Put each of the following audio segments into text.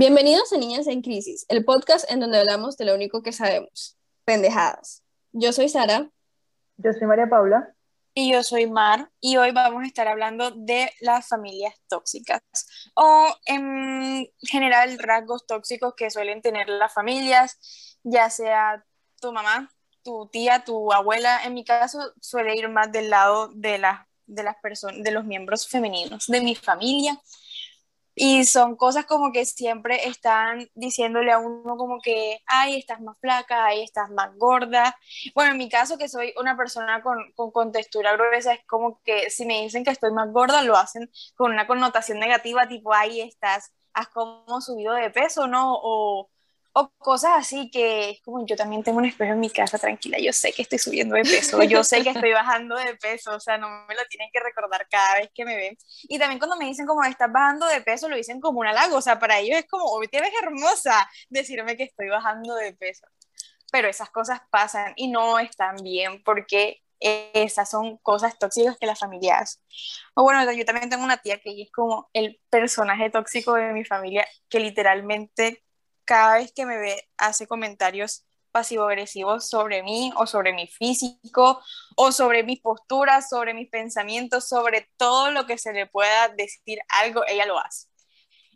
Bienvenidos a Niñas en Crisis, el podcast en donde hablamos de lo único que sabemos, pendejadas. Yo soy Sara. Yo soy María Paula. Y yo soy Mar, y hoy vamos a estar hablando de las familias tóxicas, o en general rasgos tóxicos que suelen tener las familias, ya sea tu mamá, tu tía, tu abuela. En mi caso suele ir más del lado de, la, de las personas, de los miembros femeninos de mi familia y son cosas como que siempre están diciéndole a uno como que, ay, estás más flaca, ay, estás más gorda. Bueno, en mi caso, que soy una persona con, con, con textura gruesa, es como que si me dicen que estoy más gorda, lo hacen con una connotación negativa, tipo, ay, estás, has como subido de peso, ¿no? O, o cosas así que es como yo también tengo un espejo en mi casa tranquila, yo sé que estoy subiendo de peso, yo sé que estoy bajando de peso, o sea, no me lo tienen que recordar cada vez que me ven. Y también cuando me dicen como estás bajando de peso, lo dicen como un halago, o sea, para ellos es como, hoy te ves hermosa, decirme que estoy bajando de peso. Pero esas cosas pasan y no están bien porque esas son cosas tóxicas que la familia hace. O bueno, yo también tengo una tía que es como el personaje tóxico de mi familia que literalmente cada vez que me ve hace comentarios pasivo-agresivos sobre mí o sobre mi físico o sobre mis posturas, sobre mis pensamientos, sobre todo lo que se le pueda decir algo, ella lo hace.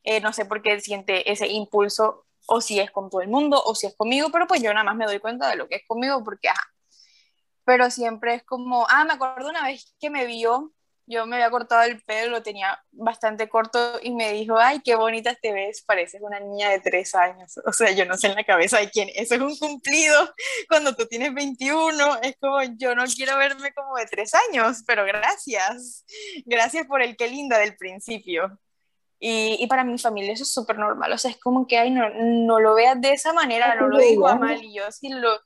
Eh, no sé por qué siente ese impulso o si es con todo el mundo o si es conmigo, pero pues yo nada más me doy cuenta de lo que es conmigo porque, ajá. Pero siempre es como, ah, me acuerdo una vez que me vio yo me había cortado el pelo, lo tenía bastante corto y me dijo, ay, qué bonita te ves, pareces una niña de tres años. O sea, yo no sé en la cabeza de quién, eso es un cumplido cuando tú tienes 21, es como, yo no quiero verme como de tres años, pero gracias, gracias por el qué linda del principio. Y, y para mi familia eso es súper normal, o sea, es como que, ay, no, no lo veas de esa manera, no lo digo a mal, y yo sí lo,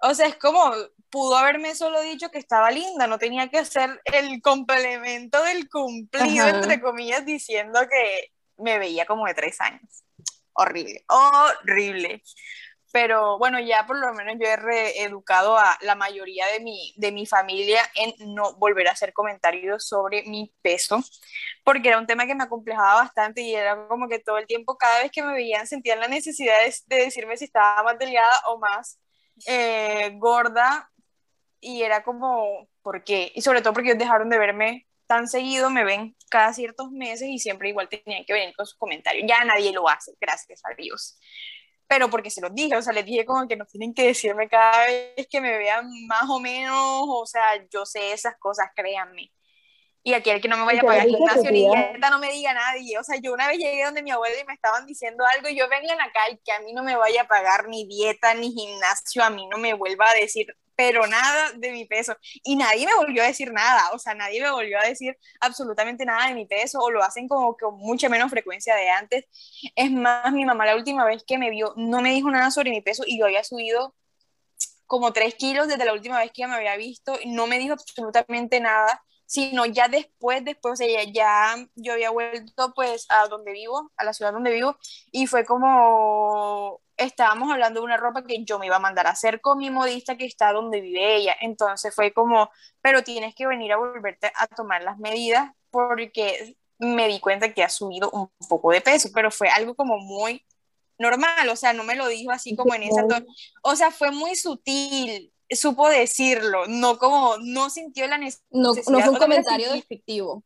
o sea, es como, pudo haberme solo dicho que estaba linda, no tenía que hacer el complemento del cumplido, entre comillas, diciendo que me veía como de tres años. Horrible, horrible. Pero bueno, ya por lo menos yo he reeducado a la mayoría de mi, de mi familia en no volver a hacer comentarios sobre mi peso, porque era un tema que me acomplejaba bastante y era como que todo el tiempo, cada vez que me veían, sentían la necesidad de, decirme si estaba más delgada o más eh, gorda y era como, ¿por qué? Y sobre todo porque ellos dejaron de verme tan seguido, me ven cada ciertos meses y siempre igual tenían que venir con sus comentarios. Ya nadie lo hace, gracias a Dios. Pero porque se los dije, o sea, les dije como que no tienen que decirme cada vez que me vean más o menos, o sea, yo sé esas cosas, créanme. Y aquí el que no me vaya a pagar gimnasio ni dieta no me diga nadie. O sea, yo una vez llegué donde mi abuela y me estaban diciendo algo y yo vengan acá y que a mí no me vaya a pagar ni dieta ni gimnasio, a mí no me vuelva a decir pero nada de mi peso. Y nadie me volvió a decir nada, o sea, nadie me volvió a decir absolutamente nada de mi peso, o lo hacen como con mucha menos frecuencia de antes. Es más, mi mamá la última vez que me vio no me dijo nada sobre mi peso y yo había subido como tres kilos desde la última vez que ella me había visto, no me dijo absolutamente nada sino ya después, después, o sea, ya, yo había vuelto pues a donde vivo, a la ciudad donde vivo, y fue como, estábamos hablando de una ropa que yo me iba a mandar a hacer con mi modista que está donde vive ella, entonces fue como, pero tienes que venir a volverte a tomar las medidas porque me di cuenta que ha subido un poco de peso, pero fue algo como muy normal, o sea, no me lo dijo así como en esa, o sea, fue muy sutil, supo decirlo, no como, no sintió la necesidad. No, no fue un comentario despectivo.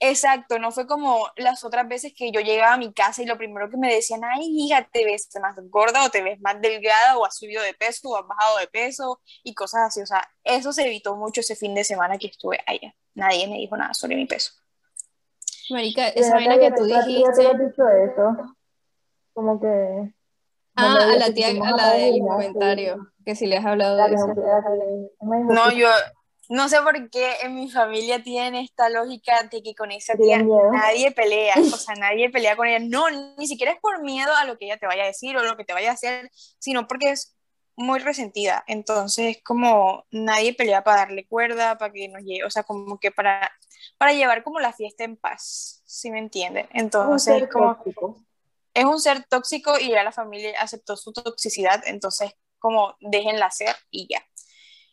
Exacto, no fue como las otras veces que yo llegaba a mi casa y lo primero que me decían, ay, hija, te ves más gorda o te ves más delgada o has subido de peso o has bajado de peso y cosas así. O sea, eso se evitó mucho ese fin de semana que estuve allá. Nadie me dijo nada sobre mi peso. Marica, esa vaina que tú dijiste. eso? Como que. Ah, a la tía, a la del comentario que si le has hablado de eso. No, yo no sé por qué en mi familia tienen esta lógica de que con esa tía nadie pelea, o sea, nadie pelea con ella. No, ni siquiera es por miedo a lo que ella te vaya a decir o lo que te vaya a hacer, sino porque es muy resentida. Entonces, como nadie pelea para darle cuerda, para que nos lleve, o sea, como que para, para llevar como la fiesta en paz, si me entienden. Entonces, como... Es un ser tóxico y ya la familia aceptó su toxicidad, entonces como déjenla hacer y ya.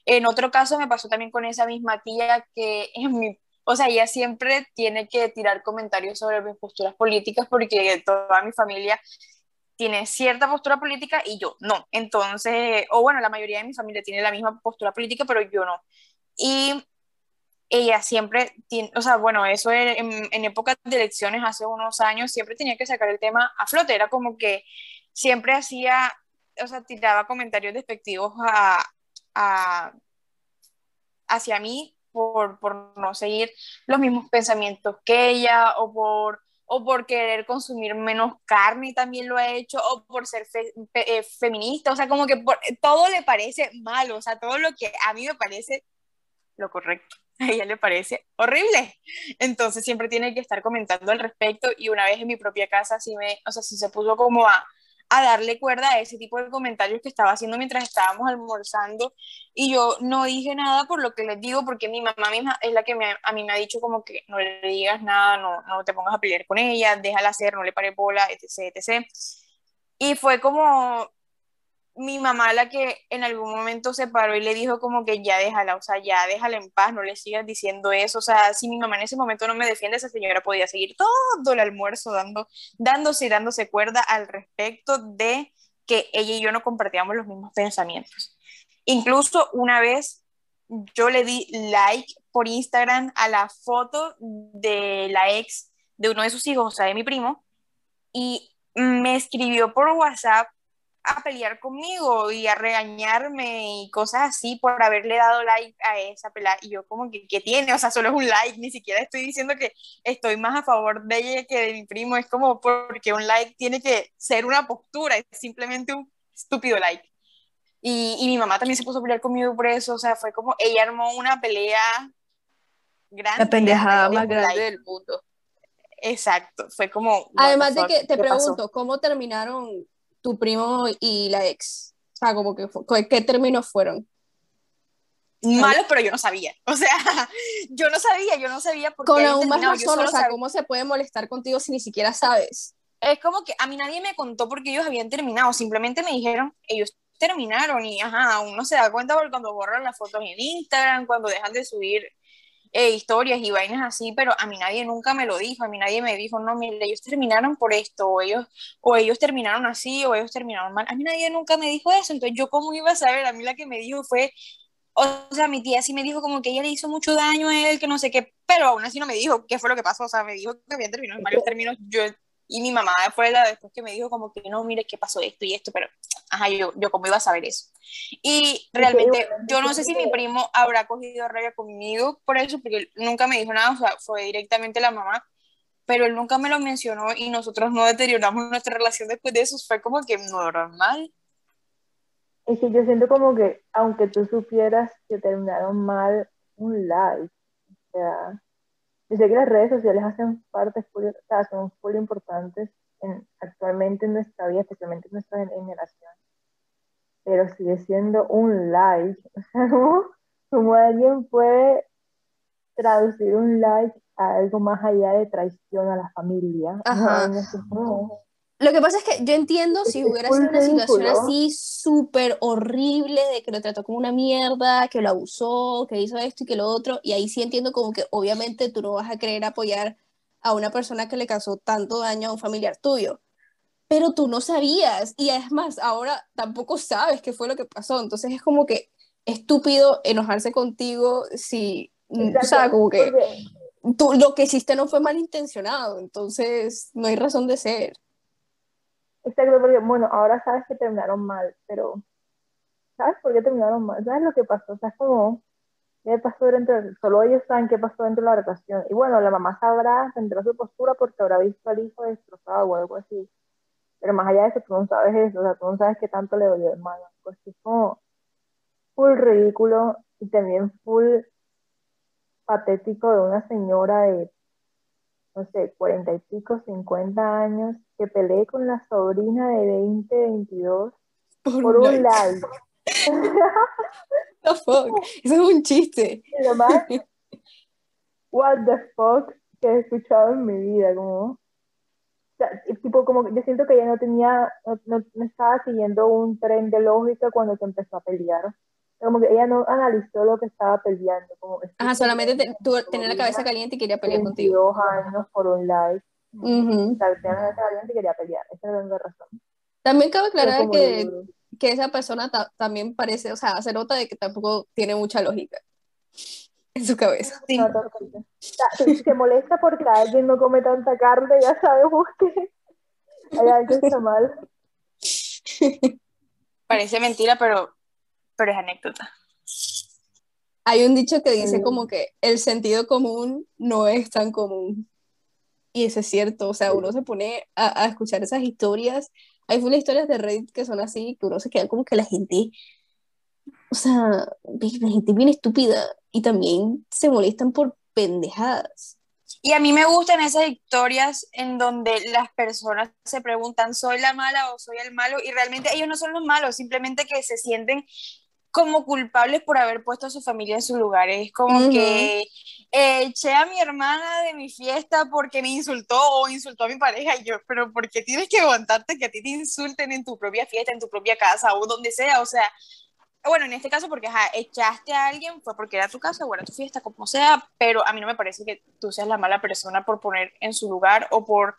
En otro caso me pasó también con esa misma tía que en mi, o sea, ella siempre tiene que tirar comentarios sobre mis posturas políticas porque toda mi familia tiene cierta postura política y yo no. Entonces, o bueno, la mayoría de mi familia tiene la misma postura política, pero yo no. Y ella siempre, tiene, o sea, bueno, eso en, en épocas de elecciones hace unos años, siempre tenía que sacar el tema a flote, era como que siempre hacía, o sea, tiraba comentarios despectivos a, a hacia mí por, por no seguir los mismos pensamientos que ella o por o por querer consumir menos carne también lo ha hecho, o por ser eh, feminista, o sea, como que todo le parece malo, o sea, todo lo que a mí me parece lo correcto, a ella le parece horrible. Entonces siempre tiene que estar comentando al respecto y una vez en mi propia casa sí me, o sea, sí se puso como a, a darle cuerda a ese tipo de comentarios que estaba haciendo mientras estábamos almorzando y yo no dije nada por lo que les digo porque mi mamá misma es la que me, a mí me ha dicho como que no le digas nada, no, no te pongas a pelear con ella, déjala hacer, no le pare bola, etc, etc. Y fue como, mi mamá la que en algún momento se paró y le dijo como que ya déjala, o sea, ya déjala en paz, no le sigas diciendo eso, o sea, si mi mamá en ese momento no me defiende, esa señora podía seguir todo el almuerzo dando, dándose y dándose cuerda al respecto de que ella y yo no compartíamos los mismos pensamientos. Incluso una vez yo le di like por Instagram a la foto de la ex de uno de sus hijos, o sea, de mi primo, y me escribió por WhatsApp a pelear conmigo y a regañarme y cosas así por haberle dado like a esa pelada. Y yo como que, ¿qué tiene? O sea, solo es un like, ni siquiera estoy diciendo que estoy más a favor de ella que de mi primo. Es como porque un like tiene que ser una postura, es simplemente un estúpido like. Y, y mi mamá también se puso a pelear conmigo por eso, o sea, fue como, ella armó una pelea grande. La pendejada más grande del mundo. Exacto, fue como... Además de que te pregunto, ¿cómo terminaron tu primo y la ex? O sea, como que, ¿qué términos fueron? Malos, pero yo no sabía. O sea, yo no sabía, yo no sabía por qué. Con aún más razón, o sea, ¿cómo se puede molestar contigo si ni siquiera sabes? Es como que a mí nadie me contó porque ellos habían terminado, simplemente me dijeron, ellos terminaron y ajá, uno se da cuenta porque cuando borran las fotos en Instagram, cuando dejan de subir eh, historias y vainas así, pero a mí nadie nunca me lo dijo, a mí nadie me dijo, no, mire, ellos terminaron por esto, o ellos, o ellos terminaron así, o ellos terminaron mal, a mí nadie nunca me dijo eso, entonces yo cómo iba a saber, a mí la que me dijo fue, o sea, mi tía sí me dijo como que ella le hizo mucho daño a él, que no sé qué, pero aún así no me dijo qué fue lo que pasó, o sea, me dijo que habían terminado en varios términos, yo, y mi mamá fue la después que me dijo como que no, mire, qué pasó esto y esto, pero ajá, yo, yo cómo iba a saber eso. Y realmente, yo no sé si mi primo habrá cogido rabia conmigo por eso, porque nunca me dijo nada, o sea, fue directamente la mamá, pero él nunca me lo mencionó y nosotros no deterioramos nuestra relación después de eso, fue como que normal. Es que yo siento como que, aunque tú supieras que terminaron mal, un like, o sea, yo sé que las redes sociales hacen parte, o sea, son muy importantes en, actualmente en nuestra vida, especialmente en nuestra generación pero sigue siendo un like. O sea, ¿cómo, alguien puede traducir un like a algo más allá de traición a la familia? Ajá. Lo que pasa es que yo entiendo si hubiera sido una situación así súper horrible, de que lo trató como una mierda, que lo abusó, que hizo esto y que lo otro, y ahí sí entiendo como que obviamente tú no vas a querer apoyar a una persona que le causó tanto daño a un familiar tuyo pero tú no sabías y es más, ahora tampoco sabes qué fue lo que pasó, entonces es como que estúpido enojarse contigo si, mm, o sea, como que tú, lo que hiciste no fue malintencionado, entonces no hay razón de ser. Exacto, porque bueno, ahora sabes que terminaron mal, pero ¿sabes por qué terminaron mal? ¿Sabes lo que pasó? O sea, es como, ¿qué pasó dentro? Solo ellos saben qué pasó dentro de la relación. Y bueno, la mamá sabrá, tendrá su postura porque habrá visto al hijo destrozado o algo así. Pero más allá de eso, tú no sabes eso, o sea, tú no sabes qué tanto le dolió el malo. Pues es como full ridículo y también full patético de una señora de, no sé, cuarenta y pico, cincuenta años, que peleé con la sobrina de 20, 22 por, un like. the fuck? Eso es un chiste. lo más, what the fuck que he escuchado en mi vida, como tipo, como yo siento que ella no tenía, no, no, estaba siguiendo un tren de lógica cuando se empezó a pelear. Como que ella no analizó lo que estaba peleando. Como Ajá, solamente te, tú tenía la cabeza caliente y quería pelear contigo. Dos años por un live. Uh -huh. O sea, tenía la cabeza caliente y quería pelear. Esa es la razón. También cabe aclarar que, que, esa persona también parece, o sea, se nota de que tampoco tiene mucha lógica en su cabeza. Si se molesta porque alguien no come tanta carne, ya sabemos que hay algo que está mal. Parece mentira, pero, pero es anécdota. Hay un dicho que dice como que el sentido común no es tan común. Y eso es cierto, o sea, uno se pone a, a escuchar esas historias. Hay full historias de Reddit que son así, que uno se queda como que la gente, o sea, la gente bien estúpida y también se molestan por pendejadas. Y a mí me gustan esas historias en donde las personas se preguntan, ¿soy la mala o soy el malo? Y realmente ellos no son los malos, simplemente que se sienten como culpables por haber puesto a su familia en su lugar. Es como que eh, eché a mi hermana de mi fiesta porque me insultó o insultó a mi pareja. Y yo, pero ¿por qué tienes que aguantarte que a ti te insulten en tu propia fiesta, en tu propia casa o donde sea? O sea, bueno, en este caso porque echaste a alguien, fue porque era tu casa o era tu fiesta, como sea, pero a mí no me parece que tú seas la mala persona por poner en su lugar o por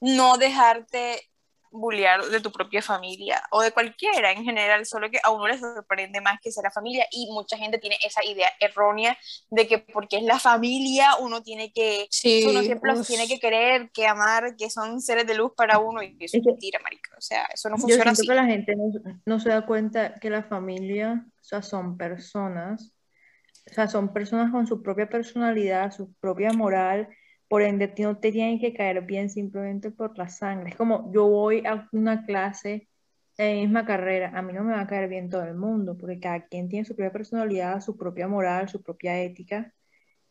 no dejarte bullear de tu propia familia o de cualquiera en general, solo que a uno le sorprende más que sea la familia y mucha gente tiene esa idea errónea de que porque es la familia uno tiene que, uno siempre los tiene que querer, que amar, que son seres de luz para uno y eso es, mentira, marica, o sea, eso no funciona yo siento que la gente no, no, se da cuenta que la familia, o sea, son personas, o sea, son personas con su propia personalidad, su propia moral, por ende no te tienen que caer bien simplemente por la sangre. Es como yo voy a una clase en la misma carrera, a mí no me va a caer bien todo el mundo, porque cada quien tiene su propia personalidad, su propia moral, su propia ética.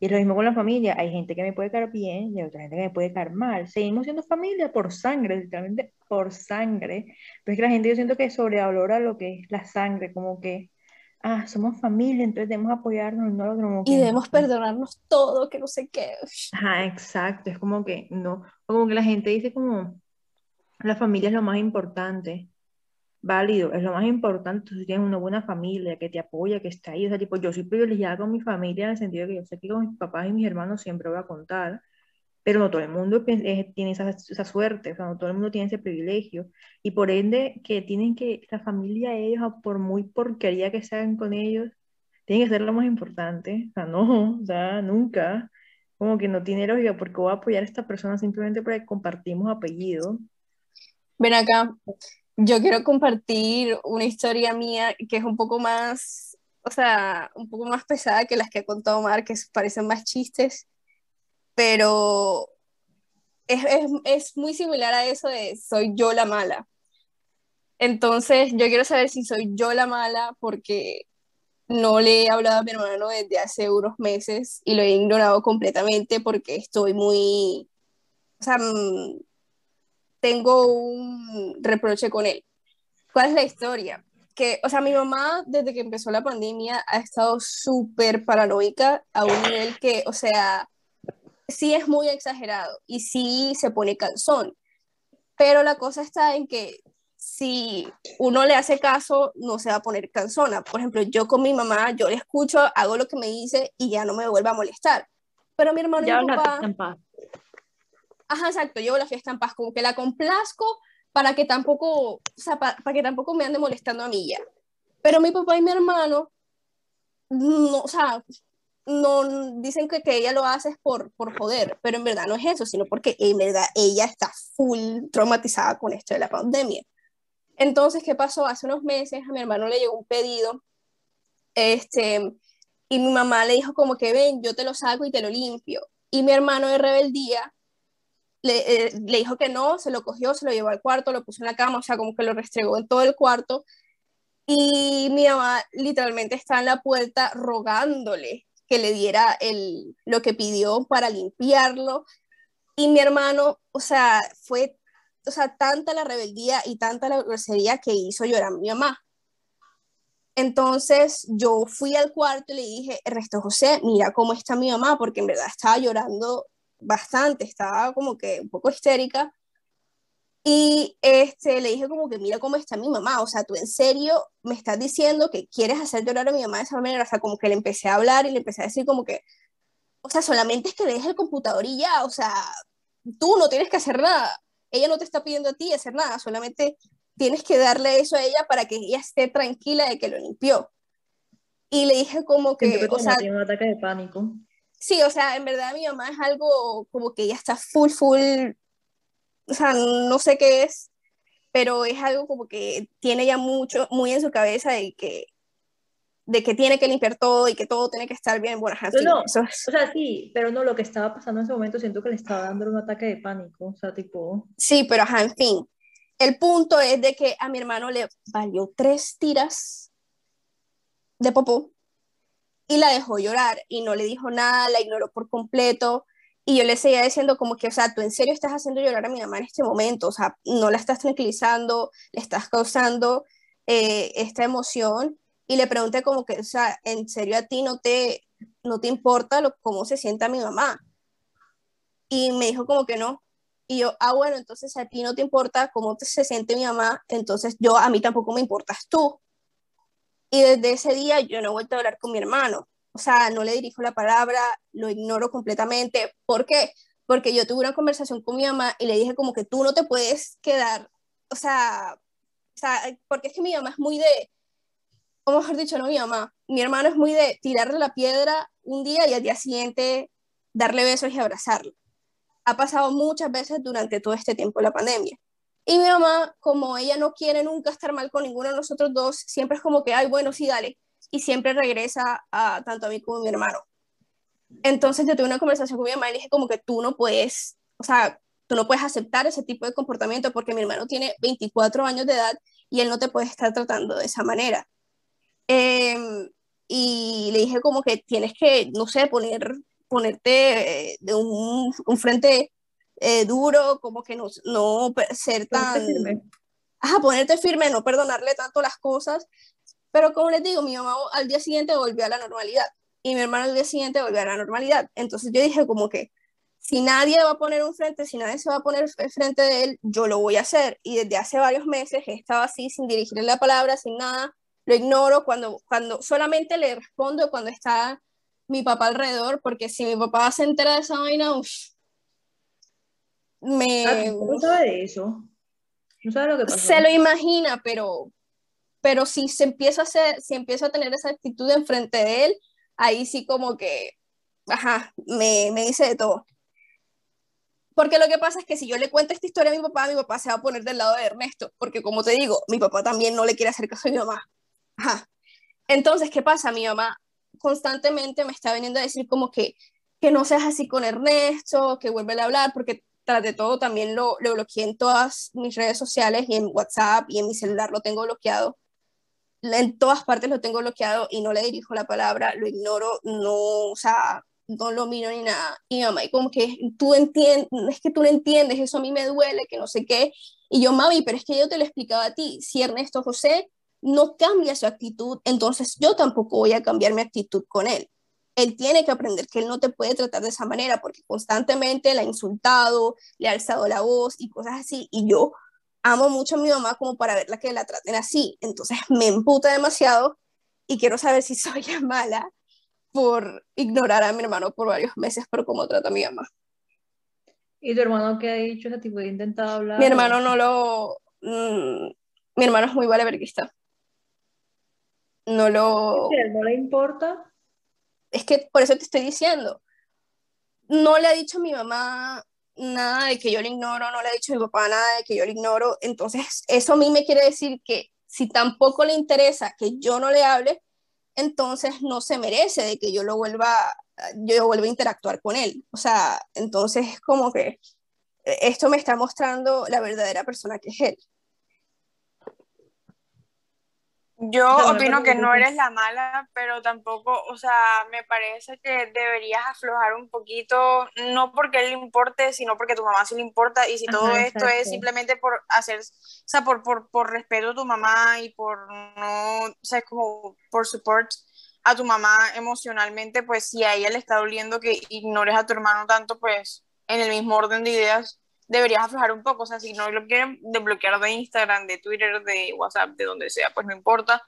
Y es lo mismo con la familia. Hay gente que me puede caer bien y hay otra gente que me puede caer mal. Seguimos siendo familia por sangre, literalmente por sangre. Pero es que la gente yo siento que sobrevalora lo que es la sangre, como que ah, somos familia, entonces debemos apoyarnos, no lo Y debemos perdonarnos todo, que no sé qué. Ajá, exacto, es como que no, como que la gente dice como, la familia es lo más importante, válido, es lo más importante, si tienes una buena familia que te apoya, que está ahí, o sea, tipo, yo soy privilegiada con mi familia en el sentido de que yo sé que con mis papás y mis hermanos siempre voy a contar, pero no todo el mundo tiene esa, esa, suerte, o sea, no todo el mundo tiene ese privilegio, y por ende que tienen que, la familia, ellos, por muy porquería que sean con ellos, tienen que ser lo más importante, o sea, no, o sea, nunca, como que no tiene lógica, porque voy a apoyar a esta persona simplemente porque compartimos apellido. Ven acá, yo quiero compartir una historia mía que es un poco más, o sea, un poco más pesada que las que ha contado Mar, que parecen más chistes pero es, es, es, muy similar a eso de soy yo la mala. Entonces, yo quiero saber si soy yo la mala porque no le he hablado a mi hermano desde hace unos meses y lo he ignorado completamente porque estoy muy, o sea, mm, tengo un reproche con él. ¿Cuál es la historia? Que, o sea, mi mamá desde que empezó la pandemia ha estado súper paranoica a un nivel que, o sea, sí es muy exagerado y sí se pone calzón, pero la cosa está en que si uno le hace caso, no se va a poner calzona. Por ejemplo, yo con mi mamá, yo le escucho, hago lo que me dice y ya no me vuelve a molestar. Pero mi hermano y mi papá... En paz. Ajá, exacto, yo la fiesta en paz, como que la complazco para que tampoco, o sea, para, para que tampoco me ande molestando a mí ya. Pero mi papá y mi hermano, no, o sea, no dicen que, que ella lo hace por, por joder, pero en verdad no es eso, sino porque en verdad ella está full traumatizada con esto de la pandemia. Entonces, ¿qué pasó? Hace unos meses a mi hermano le llegó un pedido, este, y mi mamá le dijo como que ven, yo te lo saco y te lo limpio. Y mi hermano de rebeldía le, eh, le dijo que no, se lo cogió, se lo llevó al cuarto, lo puso en la cama, o sea, como que lo restregó en todo el cuarto. Y mi mamá literalmente está en la puerta rogándole que le diera el, lo que pidió para limpiarlo. Y mi hermano, o sea, fue, o sea, tanta la rebeldía y tanta la grosería que hizo llorar a mi mamá. Entonces yo fui al cuarto y le dije, Resto José, mira cómo está mi mamá, porque en verdad estaba llorando bastante, estaba como que un poco histérica. Y este, le dije como que mira cómo está mi mamá, o sea, tú en serio me estás diciendo que quieres hacer llorar a mi mamá de esa manera, o sea, como que le empecé a hablar y le empecé a decir como que, o sea, solamente es que le dejes el computador y ya, o sea, tú no tienes que hacer nada, ella no te está pidiendo a ti hacer nada, solamente tienes que darle eso a ella para que ella esté tranquila de que lo limpió. Y le dije como que, o sea, tiene un ataque de pánico. Sí, o sea, en verdad mi mamá es algo como que ella está full, full, o sea, no sé qué es, pero es algo como que tiene ya mucho, muy en su cabeza de que de que tiene que limpiar todo y que todo tiene que estar bien. Bueno, así, no, o sea, sí, pero no, lo que estaba pasando en ese momento siento que le estaba dando un ataque de pánico, o sea, tipo... Sí, pero ajá, en fin. El punto es de que a mi hermano le valió tres tiras de popó y la dejó llorar y no le dijo nada, la ignoró por completo. Y yo le seguía diciendo como que, o sea, tú en serio estás haciendo llorar a mi mamá en este momento, o sea, no la estás tranquilizando, le estás causando eh, esta emoción y le pregunté como que, o sea, ¿en serio a ti no te, no te importa lo, cómo se sienta mi mamá? Y me dijo como que no. Y yo, ah, bueno, entonces a ti no te importa cómo se siente mi mamá, entonces yo, a mí tampoco me importas tú. Y desde ese día yo no he vuelto a hablar con mi hermano. O sea, no le dirijo la palabra, lo ignoro completamente. ¿Por qué? Porque yo tuve una conversación con mi mamá y le dije como que tú no te puedes quedar, o sea, o sea porque es que mi mamá es muy de, o mejor dicho, no mi mamá, mi hermano es muy de tirarle la piedra un día y al día siguiente darle besos y abrazarlo. Ha pasado muchas veces durante todo este tiempo de la pandemia. Y mi mamá, como ella no quiere nunca estar mal con ninguno de nosotros dos, siempre es como que, ay, bueno, sí, dale. Y siempre regresa a tanto a mí como a mi hermano. Entonces yo tuve una conversación con mi mamá y dije como que tú no puedes, o sea, tú no puedes aceptar ese tipo de comportamiento porque mi hermano tiene 24 años de edad y él no te puede estar tratando de esa manera. Em, y le dije como que tienes que, no sé, poner, ponerte eh, de un, un frente eh, duro, como que no, no ser tan... Ajá, ponerte firme, no perdonarle tanto las cosas. Pero como les digo, mi mamá al día siguiente volvió a la normalidad y mi hermano al día siguiente volvió a la normalidad. Entonces yo dije como que si nadie va a poner un frente, si nadie se va a poner frente de él, yo lo voy a hacer. Y desde hace varios meses he estado así, sin dirigirle la palabra, sin nada, lo ignoro cuando, cuando solamente le respondo cuando está mi papá alrededor, porque si mi papá se entera de esa vaina, uff, me... Ah, no sabe de eso. No sabe lo que pasó. Se lo imagina, pero, pero si se empieza a hacer, si empieza a tener esa actitud enfrente de él, ahí sí como que, ajá, me, me dice de todo. Porque lo que pasa es que si yo le cuento esta historia a mi papá, mi papá se va a poner del lado de Ernesto, porque como te digo, mi papá también no le quiere hacer caso a mi mamá. Ajá. Entonces, ¿qué pasa? Mi mamá constantemente me está viniendo a decir como que, que no seas así con Ernesto, que vuelve a hablar, porque tras de todo también lo, lo bloqueé en todas mis redes sociales y en WhatsApp y en mi celular lo tengo bloqueado. En todas partes lo tengo bloqueado y no le dirijo la palabra, lo ignoro, no, o sea, no lo miro ni nada. Y mamá, y como que tú entiendes, es que tú no entiendes, eso a mí me duele, que no sé qué. Y yo, mami, pero es que yo te lo explicaba a ti, si Ernesto José no cambia su actitud, entonces yo tampoco voy a cambiar mi actitud con él. Él tiene que aprender que él no te puede tratar de esa manera porque constantemente le ha insultado, le ha alzado la voz y cosas así. Y yo amo mucho a mi mamá como para verla que la traten así. Entonces me emputa demasiado y quiero saber si soy mala por ignorar a mi hermano por varios meses por cómo trata a mi mamá. ¿Y tu hermano qué ha dicho? ¿Ese tipo de intentado hablar? Mi hermano no lo... Mm, mi hermano es muy valeverguista no lo... ¿No le importa? Es que por eso te estoy diciendo. No le ha dicho a mi mamá nada de que yo le ignoro, no le ha dicho a mi papá nada de que yo le ignoro. Entonces, eso a mí me quiere decir que si tampoco le interesa que yo no le hable, entonces no se merece de que yo lo vuelva, yo vuelva a interactuar con él. O sea, entonces es como que esto me está mostrando la verdadera persona que es él. Yo opino que no eres la mala, pero tampoco, o sea, me parece que deberías aflojar un poquito, no porque él le importe, sino porque tu mamá sí le importa, y si todo esto es simplemente por hacer, o sea, por, por, por respeto a tu mamá y por no, o sea, como por support a tu mamá emocionalmente, pues si a ella le está doliendo que ignores a tu hermano tanto, pues en el mismo orden de ideas, deberías aflojar un poco. O sea, si no lo quieren desbloquear de Instagram, de Twitter, de WhatsApp, de donde sea, pues no importa.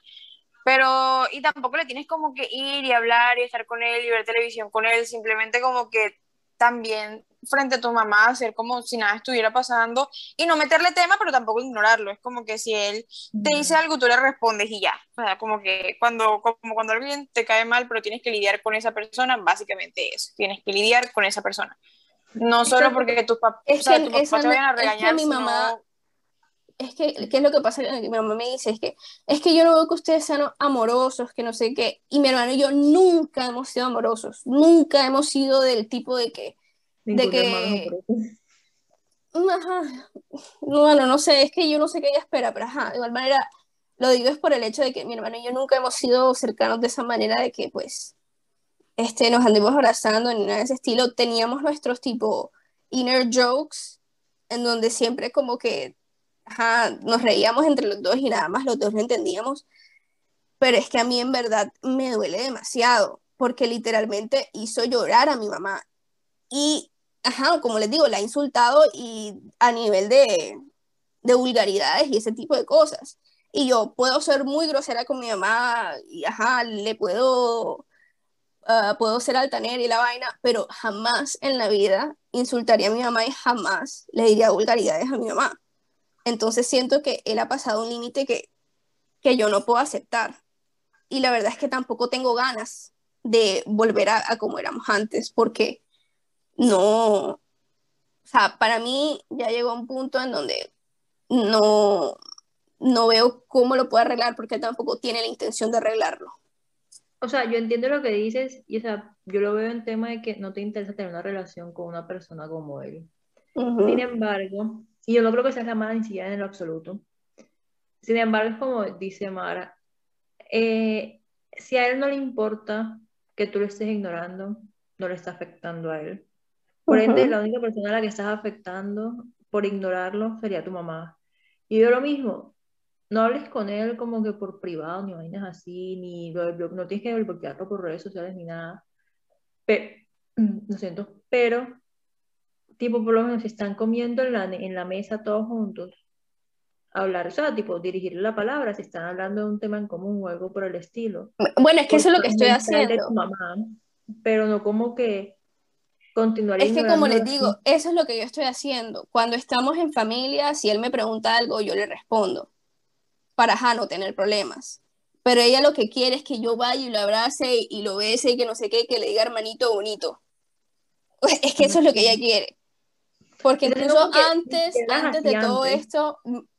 Pero, y tampoco le tienes como que ir y hablar y estar con él y ver televisión con él, simplemente como que también frente a tu mamá, hacer como si nada estuviera pasando y no meterle tema, pero tampoco ignorarlo. Es como que si él te dice algo, tú le respondes y ya. O sea, como que cuando, como cuando alguien te cae mal, pero tienes que lidiar con esa persona, básicamente eso. Tienes que lidiar con esa persona. No solo porque tus, papás te vayan a regañar, mi mamá, es que, ¿qué es lo que pasa? Mi mamá me dice, es que, es que yo no veo que ustedes sean amorosos, que no sé qué, y mi hermano y yo nunca hemos sido amorosos, nunca hemos sido del tipo de que, de que, ajá, bueno, no sé, es que yo no sé qué ella espera, pero ajá, de igual manera, lo digo es por el hecho de que mi hermano y yo nunca hemos sido cercanos de esa manera de que, pues, este, nos andemos abrazando ni nada de ese estilo, teníamos nuestros tipo inner jokes, en donde siempre como que nos reíamos entre los dos y nada más los dos lo entendíamos, pero es que a mí en verdad me duele demasiado, porque literalmente hizo llorar a mi mamá. Y, ajá, como les digo, la ha insultado y a nivel de, de vulgaridades y ese tipo de cosas. Y yo puedo ser muy grosera con mi mamá y, ajá, le puedo, uh, puedo ser altanera y la vaina, pero jamás en la vida insultaría a mi mamá y jamás le diría vulgaridades a mi mamá. Entonces siento que él ha pasado un límite que, que yo no puedo aceptar. Y la verdad es que tampoco tengo ganas de volver a, como éramos antes, porque no, o sea, para mí ya llegó un punto en donde no, no veo cómo lo puedo arreglar, porque él tampoco tiene la intención de arreglarlo. O sea, yo entiendo lo que dices, y o sea, yo lo veo en tema de que no te interesa tener una relación con una persona como él. Sin embargo, y yo no creo que sea la mala siquiera en lo absoluto. Sin embargo, como dice Mara, eh, si a él no le importa que tú lo estés ignorando, no le está afectando a él. Por ende, la única persona a la que estás afectando por ignorarlo sería tu mamá. Y yo lo mismo, no hables con él como que por privado, ni vainas así, ni no tienes que bloquearlo por redes sociales ni nada. Pero, lo siento, pero tipo, por lo menos, si están comiendo en la, en la mesa todos juntos, hablar, o sea, tipo, dirigirle la palabra, si están hablando de un tema en común o algo por el estilo. Bueno, es que eso es lo que estoy haciendo. mamá, pero no como que continuar Es que como les digo, eso es lo que yo estoy haciendo. Cuando estamos en familia, si él me pregunta algo, yo le respondo, para no tener problemas. Pero ella lo que quiere es que yo vaya y lo abrace y lo bese y que no sé qué, que le diga hermanito bonito. Es que eso es lo que ella quiere. Porque incluso antes, antes de todo esto,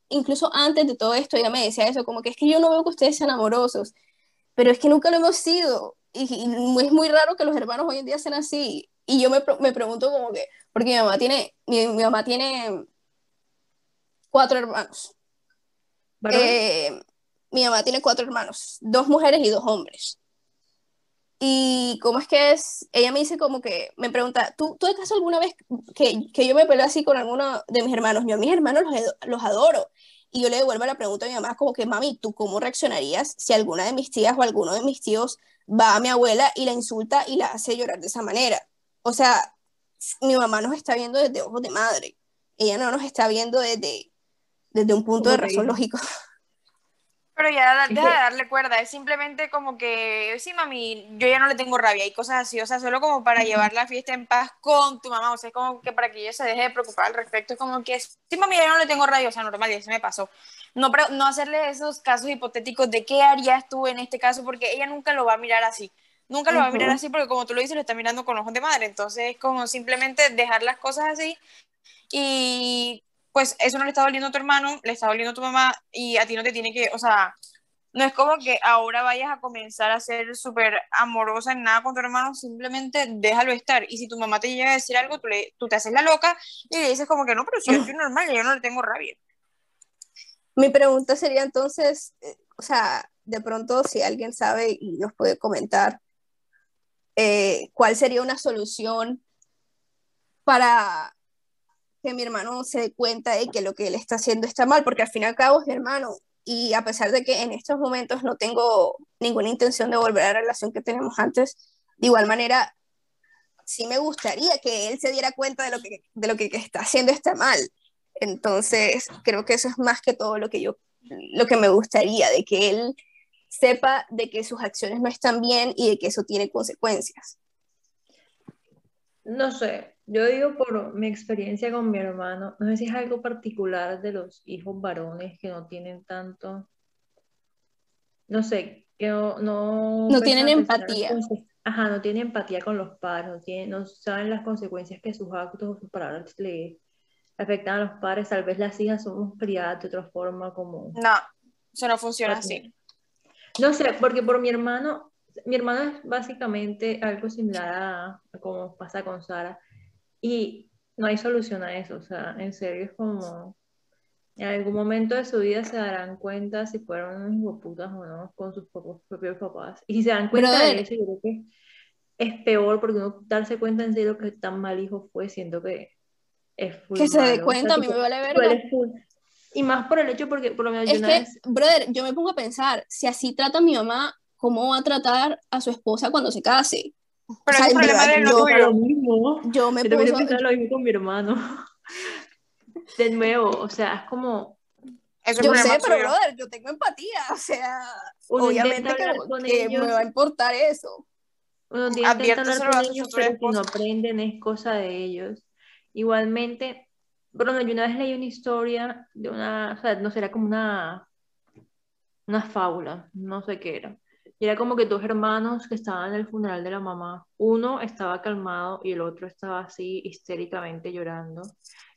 incluso antes de todo esto, ella me decía eso, como que es que yo no veo que ustedes sean amorosos, pero es que nunca lo hemos sido. Y, es muy raro que los hermanos hoy en día sean así. Y yo me, me pregunto como que, porque mi mamá tiene, mi, mamá tiene cuatro hermanos. Eh, mi mamá tiene cuatro hermanos, dos mujeres y dos hombres. Y cómo es que es, ella me dice como que, me pregunta, ¿tú, ¿tú de caso alguna vez que, que yo me peleo así con alguno de mis hermanos? Yo a mis hermanos los, los adoro. Y yo le devuelvo la pregunta a mi mamá como que, mami, ¿tú cómo reaccionarías si alguna de mis tías o alguno de mis tíos va a mi abuela y la insulta y la hace llorar de esa manera? O sea, mi mamá nos está viendo desde ojos de madre. Ella no nos está viendo desde, desde un punto de razón lógico. Pero ya deja de darle cuerda, es simplemente como que, sí, mami, yo ya no le tengo rabia y cosas así, o sea, solo como para llevar la fiesta en paz con tu mamá, o sea, es como que para que ella se deje de preocupar al respecto, es como que, sí, mami, ya no le tengo rabia, o sea, normal, ya se me pasó. No, no hacerle esos casos hipotéticos de qué harías tú en este caso, porque ella nunca lo va a mirar así. Nunca lo va a mirar así porque como tú lo dices, lo está mirando con ojos de madre. Entonces es como simplemente dejar las cosas así y pues eso no le está doliendo a tu hermano, le está doliendo a tu mamá y a ti no te tiene que, o sea, no es como que ahora vayas a comenzar a ser súper amorosa en nada con tu hermano, simplemente déjalo estar. Y si tu mamá te llega a decir algo, tú, le, tú te haces la loca y le dices como que no, pero si yo soy normal, yo no le tengo rabia. Mi pregunta sería entonces, eh, o sea, de pronto si alguien sabe y nos puede comentar, eh, ¿cuál sería una solución para que mi hermano se dé cuenta de que lo que él está haciendo está mal, porque al fin y al cabo es mi hermano, y a pesar de que en estos momentos no tengo ninguna intención de volver a la relación que tenemos antes, de igual manera, sí me gustaría que él se diera cuenta de lo que, de lo está haciendo está mal. Entonces, creo que eso es más que todo lo que yo, lo que me gustaría, de que él sepa de que sus acciones no están bien y de que eso tiene consecuencias. No sé, Yo digo por mi experiencia con mi hermano, no sé si es algo particular de los hijos varones que no tienen tanto, no sé, que no... No, tienen empatía. Ajá, no tienen empatía con los padres, no, tienen, no saben las consecuencias que sus actos o sus palabras le afectan a los padres, tal vez las hijas son criadas de otra forma como... No, eso no funciona así. No sé, porque por mi hermano, mi hermano es básicamente algo similar a, como pasa con Sara, y no hay solución a eso, o sea, en serio es como, en algún momento de su vida se darán cuenta si fueron unos putas o no con sus propios, papás, y si se dan cuenta de eso, yo creo que es peor porque uno darse cuenta en serio que tan mal hijo fue, siento que es Que se dé cuenta, a mí me vale verga. Y más por el hecho porque por lo menos es que, brother, yo me pongo a pensar, si así trata a mi mamá, ¿cómo va a tratar a su esposa cuando se case? Pero o sea, el problema de yo, lo mismo. Yo me yo lo mismo con mi hermano. De nuevo, o sea, es como... yo sé, pero brother, yo tengo empatía, o sea, obviamente que, que me va a importar eso. Uno tiene que hablar con ellos, pero si no aprenden es cosa de ellos. Igualmente, bueno, yo una vez leí una historia de una, o sea, no será como una, una fábula, no sé qué era. Y era como que dos hermanos que estaban en el funeral de la mamá. Uno estaba calmado y el otro estaba así histéricamente llorando.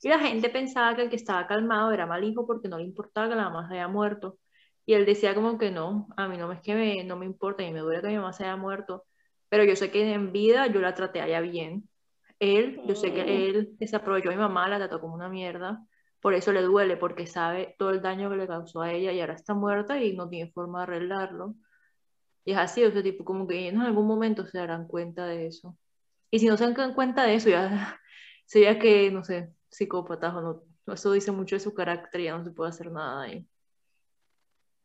Y la gente pensaba que el que estaba calmado era mal hijo porque no le importaba que la mamá se haya muerto. Y él decía como que no, a mí no es que me, no me importa y me duele que mi mamá se haya muerto, pero yo sé que en vida yo la traté allá bien. Él, yo sé que mm. él desaprovechó a mi mamá, la trató como una mierda, por eso le duele, porque sabe todo el daño que le causó a ella y ahora está muerta y no tiene forma de arreglarlo. Y es así, o sea, tipo, como que en algún momento se darán cuenta de eso. Y si no se dan cuenta de eso, ya sería que, no sé, psicópatas o no. Eso dice mucho de su carácter ya no se puede hacer nada ahí.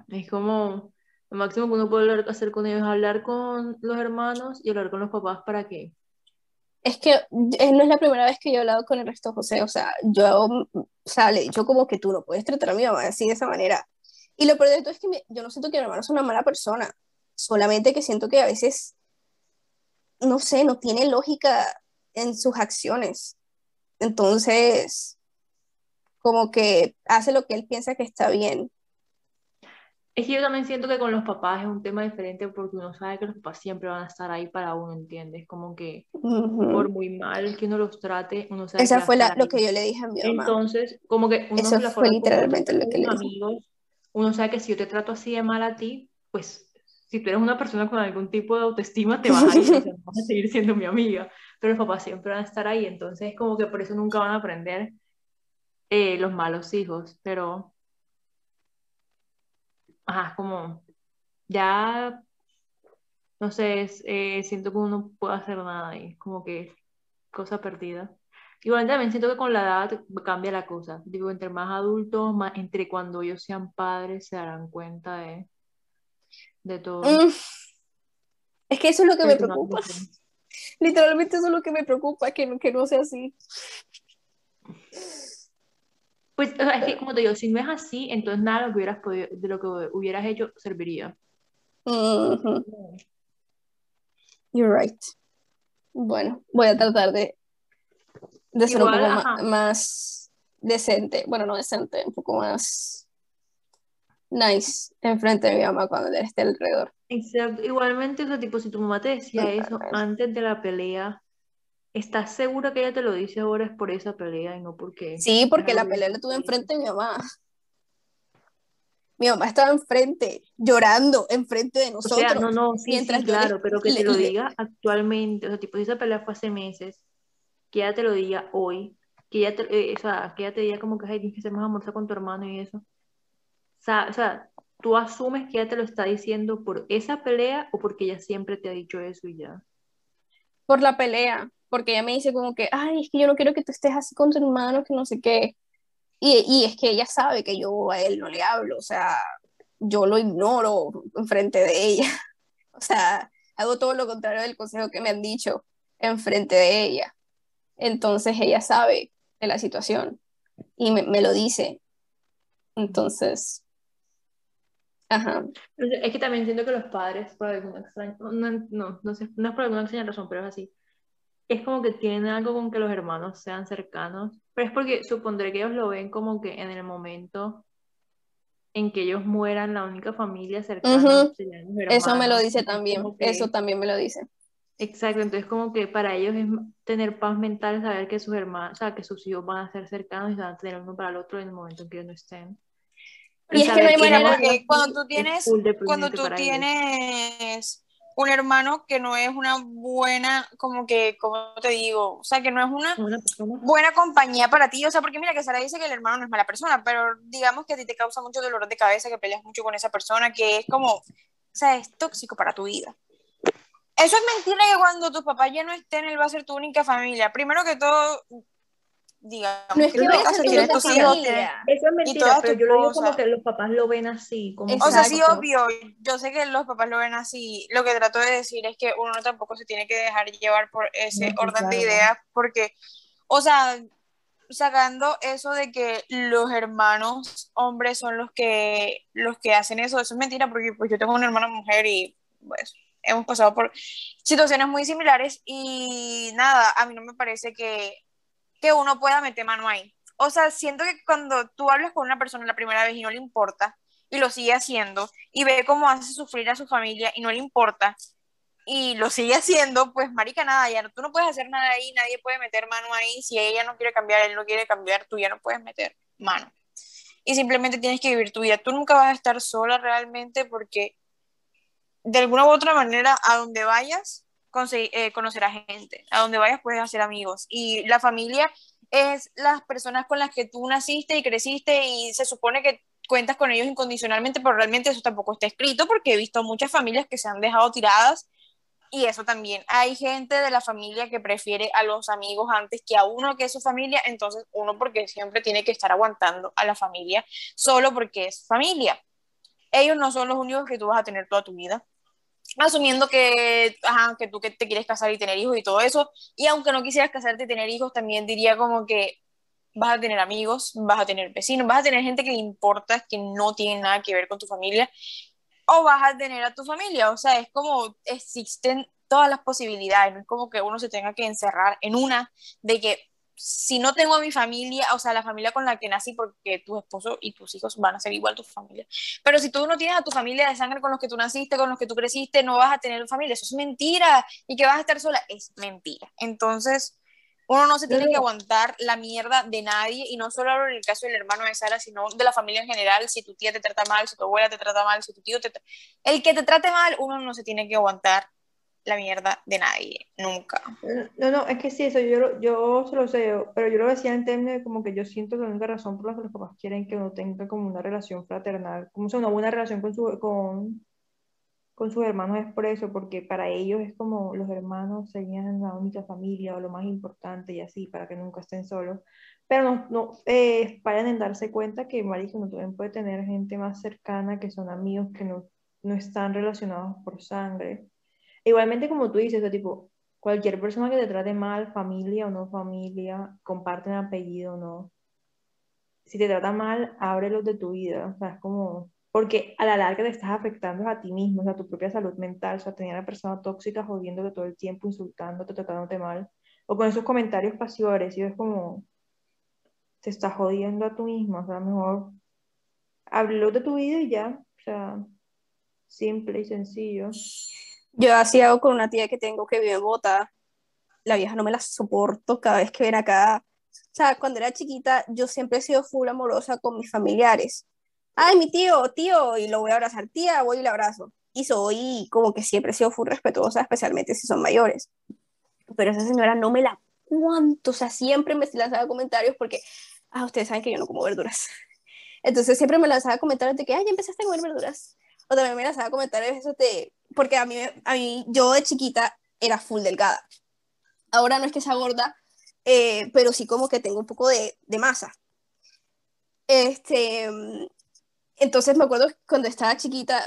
Es como, lo máximo que uno puede hacer con ellos es hablar con los hermanos y hablar con los papás para que es que eh, no es la primera vez que yo he hablado con el resto José, o sea, yo, o sea, le he dicho como que tú no puedes tratar a mi mamá así de esa manera. Y lo peor de todo es que yo no siento que mi hermano es una mala persona, solamente que siento que a veces, no sé, no tiene lógica en sus acciones. Entonces, como que hace lo que él piensa que está bien. Es que yo también siento que con los papás es un tema diferente porque uno sabe que los papás siempre van a estar ahí para uno, ¿entiendes? Como que por muy mal que uno los trate, uno sabe Esa fue la, lo que yo le dije a mi mamá. Entonces, como que uno Eso fue literalmente lo que le dije. uno sabe que si yo te trato así de mal a ti, pues si tú eres una persona con algún tipo de autoestima, te vas a ir, vas a seguir siendo mi amiga. Pero los papás siempre van a estar ahí, entonces como que por eso nunca van a aprender eh, los malos hijos, pero ajá, como ya, no sé, eh, siento que uno no puede hacer nada ahí, como que cosa perdida. Igual también siento que con la edad cambia la cosa. Digo, entre más adultos, más, entre cuando ellos sean padres, se darán cuenta de, de todo. Mm. Es que eso es lo que me preocupa. Literalmente eso es lo que me preocupa, que no, que no sea así. Pues, es que, como te digo, si no es así, entonces nada de lo que hubieras, podido, de lo que hubieras hecho serviría. You're right. Bueno, voy a tratar de, de ser un poco más, decente. Bueno, no decente, un poco más nice enfrente de mi mamá cuando él esté alrededor. Exacto. Igualmente, o tipo, si tu mamá te decía eso antes de la pelea, ¿Estás segura que ella te lo dice ahora es por esa pelea y no porque... Sí, porque la pelea la tuve enfrente de mi mamá. Mi mamá estaba enfrente, llorando enfrente de nosotros. O sea, no, no, sí, mientras claro, pero que te lo diga actualmente, o sea, tipo, si esa pelea fue hace meses, que ella te lo diga hoy, que ella te, eh, o sea, que ella te diga como que, ay, tienes que ser más amorosa con tu hermano y eso. O sea, tú asumes que ella te lo está diciendo por esa pelea o porque ella siempre te ha dicho eso y ya. Por la pelea, porque ella me dice como que, ay, es que yo no quiero que tú estés así con tu hermano, que no sé qué. Y, es que ella sabe que yo a él no le hablo, o sea, yo lo ignoro enfrente de ella. O sea, hago todo lo contrario del consejo que me han dicho enfrente de ella. Entonces ella sabe de la situación y me lo dice. Entonces, Ajá. Es que también siento que los padres, por alguna extraña, no, no, no, sé, no es por alguna extraña razón, pero es así es como que tienen algo con que los hermanos sean cercanos, pero es porque supondré que ellos lo ven como que en el momento en que ellos mueran, la única familia cercana serían los hermanos. Eso me lo dice también, eso también me lo dice. Exacto, entonces como que para ellos es tener paz mental, saber que sus hermanos, o sea, que sus hijos van a ser cercanos y van a tener uno para el otro en el momento en que ellos no estén. Y, es que no hay manera, porque cuando tú tienes, cuando tú tienes un hermano que no es una buena, como que, como te digo, o sea, que no es una buena compañía para ti, o sea, porque mira que Sara dice que el hermano no es mala persona, pero digamos que a ti te causa mucho dolor de cabeza, que peleas mucho con esa persona, que es como, o sea, es tóxico para tu vida. Eso es mentira que cuando tus papás ya no estén, él va a ser tu única familia. Primero que todo, digamos, no es que, no Eso es mentira, pero yo lo digo como que los papás lo ven así. Como o sea, sí, obvio, yo sé que los papás lo ven así. Lo que trato de decir es que uno tampoco se tiene que dejar llevar por ese orden de ideas, porque, o sea, sacando eso de que los hermanos hombres son los que los que hacen eso, eso es mentira, porque pues yo tengo una hermana mujer y pues hemos pasado por situaciones muy similares y nada, a mí no me parece que, que uno pueda meter mano ahí. O sea, siento que cuando tú hablas con una persona la primera vez y no le importa y lo sigue haciendo y ve cómo hace sufrir a su familia y no le importa y lo sigue haciendo, pues marica, nada, ya no, tú no puedes hacer nada ahí, nadie puede meter mano ahí, si ella no quiere cambiar, él no quiere cambiar, tú ya no puedes meter mano. Y simplemente tienes que vivir tu vida. Tú nunca vas a estar sola realmente porque de alguna u otra manera, a donde vayas, eh, conocerás gente, a donde vayas puedes hacer amigos. Y la familia es las personas con las que tú naciste y creciste y se supone que cuentas con ellos incondicionalmente, pero realmente eso tampoco está escrito porque he visto muchas familias que se han dejado tiradas y eso también. Hay gente de la familia que prefiere a los amigos antes que a uno que es su familia, entonces uno porque siempre tiene que estar aguantando a la familia solo porque es familia ellos no son los únicos que tú vas a tener toda tu vida. Asumiendo que, ajá, que tú que te quieres casar y tener hijos y todo eso, y aunque no quisieras casarte y tener hijos, también diría como que vas a tener amigos, vas a tener vecinos, vas a tener gente que le importa, que no tiene nada que ver con tu familia, o vas a tener a tu familia, o sea, es como existen todas las posibilidades, no es como que uno se tenga que encerrar en una de que si no tengo a mi familia, o sea, la familia con la que nací, porque tu esposo y tus hijos van a ser igual tu familia, pero si tú no tienes a tu familia de sangre con los que tú naciste, con los que tú creciste, no vas a tener familia, eso es mentira, y que vas a estar sola, es mentira. Entonces, uno no se tiene que aguantar la mierda de nadie, y no solo en el caso del hermano de Sara, sino de la familia en general, si tu tía te trata mal, si tu abuela te trata mal, si tu tío te... El que te trate mal, uno no se tiene que aguantar la mierda de nadie, nunca. No, no, es que sí, eso yo, yo se lo sé, pero yo lo decía en términos de como que yo siento que la única razón por la que los papás quieren que uno tenga como una relación fraternal, como sea una buena relación con, su, con, con sus hermanos es por eso, porque para ellos es como los hermanos serían la única familia o lo más importante y así, para que nunca estén solos. Pero no, no eh, vayan en darse cuenta que marico no también puede tener gente más cercana que son amigos que no, no están relacionados por sangre Igualmente, como tú dices, o tipo, cualquier persona que te trate mal, familia o no familia, comparten apellido o no, si te trata mal, ábrelos de tu vida. O sea, es como, porque a la larga te estás afectando a ti mismo, o sea, a tu propia salud mental, o sea, tener a persona tóxica jodiéndote todo el tiempo, insultándote, tratándote mal, o con esos comentarios pasivos agresivos, es como, te estás jodiendo a tú mismo, o sea, mejor háblelos de tu vida y ya, o sea, simple y sencillo. Yo así hago con una tía que tengo que vive en Bogotá. La vieja no me la soporto cada vez que viene acá. O sea, cuando era chiquita, yo siempre he sido full amorosa con mis familiares. Ay, mi tío, tío, y lo voy a abrazar, tía, voy y le abrazo. Y soy como que siempre he sido full respetuosa, especialmente si son mayores. Pero esa señora no me la cuanto, o sea, siempre me lanzaba comentarios porque, ah, ustedes saben que yo no como verduras. Entonces siempre me lanzaba comentarios de que, ay, ya empezaste a comer verduras. O también me lanzaba comentarios de, porque a mí, a mí, yo de chiquita era full delgada. Ahora no es que sea gorda, eh, pero sí como que tengo un poco de, masa. Este, entonces me acuerdo cuando estaba chiquita,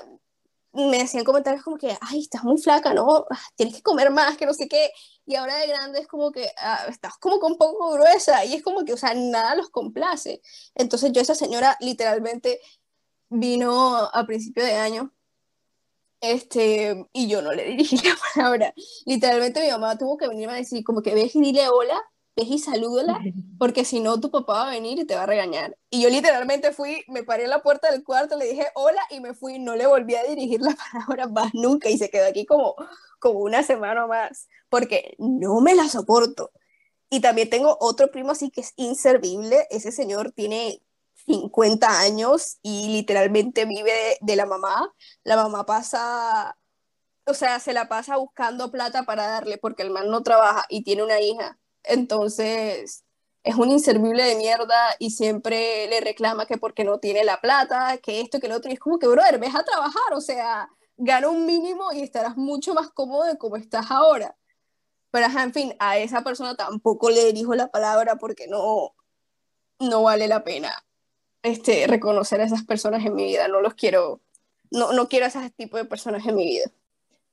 me hacían comentarios como que, ay, estás muy flaca, ¿no? Ah, tienes que comer más, que no sé qué. Y ahora de grande es como que, ah, estás como con un poco gruesa. Y es como que, o sea, nada los complace. Entonces yo, esa señora literalmente vino a principio de año Este, y yo no le dirigí la palabra. Literalmente mi mamá tuvo que venir a decir, como que ves y dile hola, ves y salúdala, porque si no tu papá va a venir y te va a regañar. Y yo literalmente fui, me paré en la puerta del cuarto, le dije hola y me fui, no le volví a dirigir la palabra más nunca y se quedó aquí como, como una semana más, porque no me la soporto. Y también tengo otro primo así que es inservible, ese señor tiene 50 años y literalmente vive de, la mamá. La mamá pasa, o sea, se la pasa buscando plata para darle porque el man no trabaja y tiene una hija. Entonces, es un inservible de mierda y siempre le reclama que porque no tiene la plata, que esto, que lo otro. Es como que, brother, ves a trabajar, o sea, gana un mínimo y estarás mucho más cómodo de como estás ahora. Pero, en fin, a esa persona tampoco le dirijo la palabra porque no, no vale la pena este, reconocer a esas personas en mi vida, no los quiero, no, no quiero a ese tipo de personas en mi vida.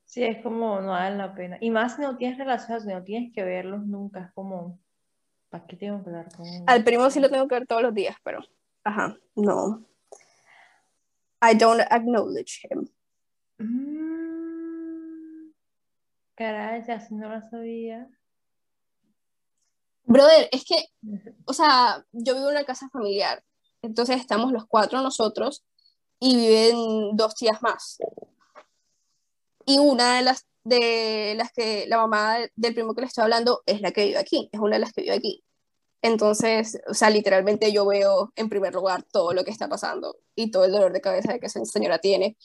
Sí, es como no vale la pena. Y más si no tienes relaciones, no tienes que verlos nunca, es como, ¿para qué tengo que hablar con? Al primo sí lo tengo que ver todos los días, pero, ajá, no. I don't acknowledge him. Mm, caray, ya si no lo sabía. Brother, es que, o sea, yo vivo en una casa familiar entonces estamos los cuatro nosotros y viven dos tías más. Y una de las, de las que la mamá del primo que le estoy hablando es la que vive aquí, es una de las que vive aquí. Entonces, o sea, literalmente yo veo en primer lugar todo lo que está pasando y todo el dolor de cabeza que esa señora tiene.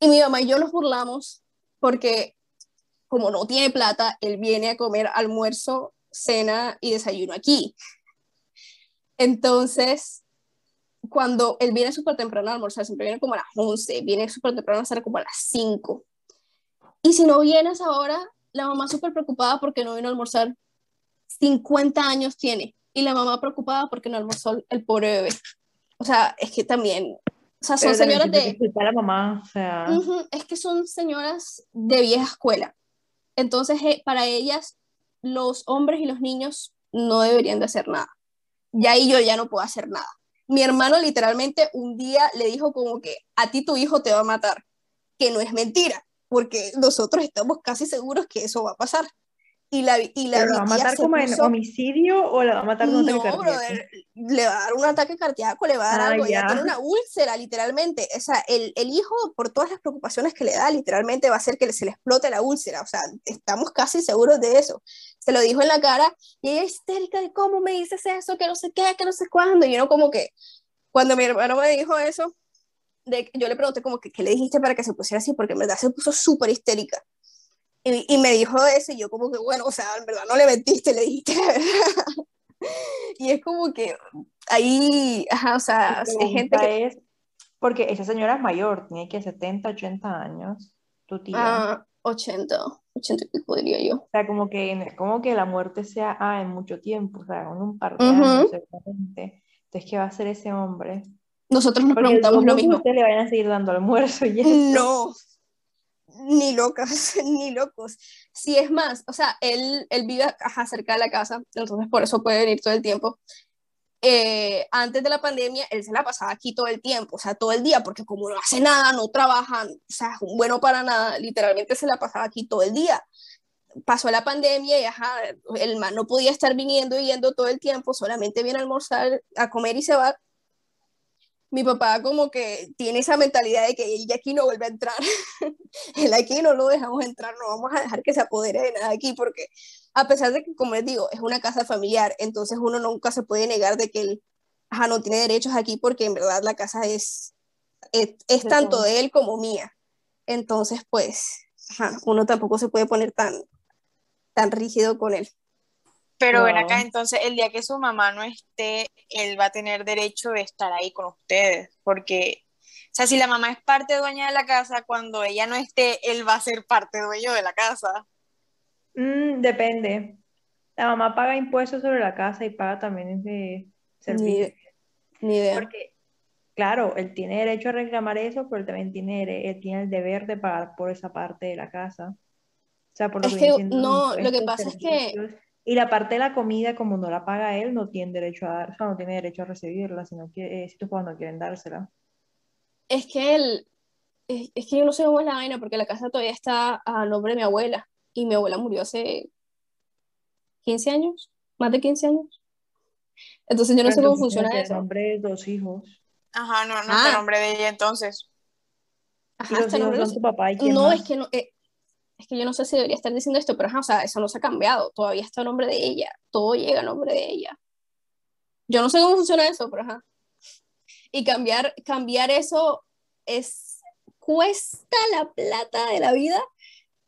Y mi mamá y yo nos burlamos porque como no tiene plata, él viene a comer almuerzo, cena y desayuno aquí. Entonces, cuando él viene súper temprano a almorzar, siempre viene como a las 11, viene súper temprano a hacer como a las 5. Y si no vienes ahora, la mamá súper preocupada porque no vino a almorzar. 50 años tiene. Y la mamá preocupada porque no almorzó el pobre bebé. O sea, es que también, o sea, son señoras de... La mamá, o sea... es que son señoras de vieja escuela. Entonces, eh, para ellas, los hombres y los niños no deberían de hacer nada. Ya ahí yo ya no puedo hacer nada mi hermano literalmente un día le dijo como que a ti tu hijo te va a matar, que no es mentira, porque nosotros estamos casi seguros que eso va a pasar. Y la, y la va a matar como en homicidio o le va a matar con no, brother, le va a dar un ataque cardíaco, le va a dar ah, algo, ya. tiene una úlcera, literalmente. O sea, el, el, hijo, por todas las preocupaciones que le da, literalmente va a hacer que se le explote la úlcera. O sea, estamos casi seguros de eso. Se lo dijo en la cara y ella histérica de cómo me dices eso, que no sé qué, que no sé cuándo. Y yo no como que, cuando mi hermano me dijo eso, de, yo le pregunté como que, ¿qué le dijiste para que se pusiera así? Porque en verdad se puso súper histérica. Y, me dijo eso y yo como que, bueno, o sea, en verdad no le mentiste, le dijiste la verdad. y es como que ahí, ajá, o sea, hay gente que... Es, porque esa señora es mayor, tiene que 70, 80 años, tu tía. Ah, 80, 80 podría yo. O sea, como que, como que la muerte sea ah, en mucho tiempo, o sea, en un par de años seguramente. Entonces, ¿qué va a hacer ese hombre? Nosotros nos preguntamos lo mismo. ¿Ustedes le van a seguir dando almuerzo y eso? No, ni locas, ni locos. Si es más, o sea, él, él vive ajá, cerca de la casa, entonces por eso puede venir todo el tiempo. Eh, antes de la pandemia, él se la pasaba aquí todo el tiempo, o sea, todo el día, porque como no hace nada, no trabaja, o sea, es un bueno para nada, literalmente se la pasaba aquí todo el día. Pasó la pandemia y ajá, el man no podía estar viniendo y yendo todo el tiempo, solamente viene a almorzar, a comer y se va mi papá como que tiene esa mentalidad de que él aquí no vuelve a entrar. él aquí no lo dejamos entrar, no vamos a dejar que se apodere de nada aquí, porque a pesar de que, como les digo, es una casa familiar, entonces uno nunca se puede negar de que él ajá, no tiene derechos aquí, porque en verdad la casa es, es, tanto de él como mía. Entonces, pues, ajá, uno tampoco se puede poner tan, tan rígido con él. Pero ven acá, entonces el día que su mamá no esté, él va a tener derecho de estar ahí con ustedes, porque, o sea, si la mamá es parte dueña de la casa, cuando ella no esté, él va a ser parte dueño de la casa. Mm, depende. La mamá paga impuestos sobre la casa y paga también de servicio. Ni, idea. Porque, claro, él tiene derecho a reclamar eso, pero él también tiene, él tiene el deber de pagar por esa parte de la casa. O sea, por lo es que, no, lo que pasa es que y la parte de la comida, como no la paga él, no tiene derecho a dar, o sea, no tiene derecho a recibirla, sino que eh, si tus padres no quieren dársela. Es que él, es, es, que yo no sé cómo es la vaina, porque la casa todavía está a nombre de mi abuela, y mi abuela murió hace 15 años, más de 15 años. Entonces yo no sé cómo funciona eso. El nombre de dos hijos. Ajá, no, no ah. el nombre de ella entonces. Ajá, está nombre de su papá y quién No, es que no, eh, es que yo no sé si debería estar diciendo esto, pero ajá, o sea, eso no se ha cambiado, todavía está el nombre de ella, todo llega a nombre de ella. Yo no sé cómo funciona eso, pero ajá. Y cambiar, cambiar eso es, cuesta la plata de la vida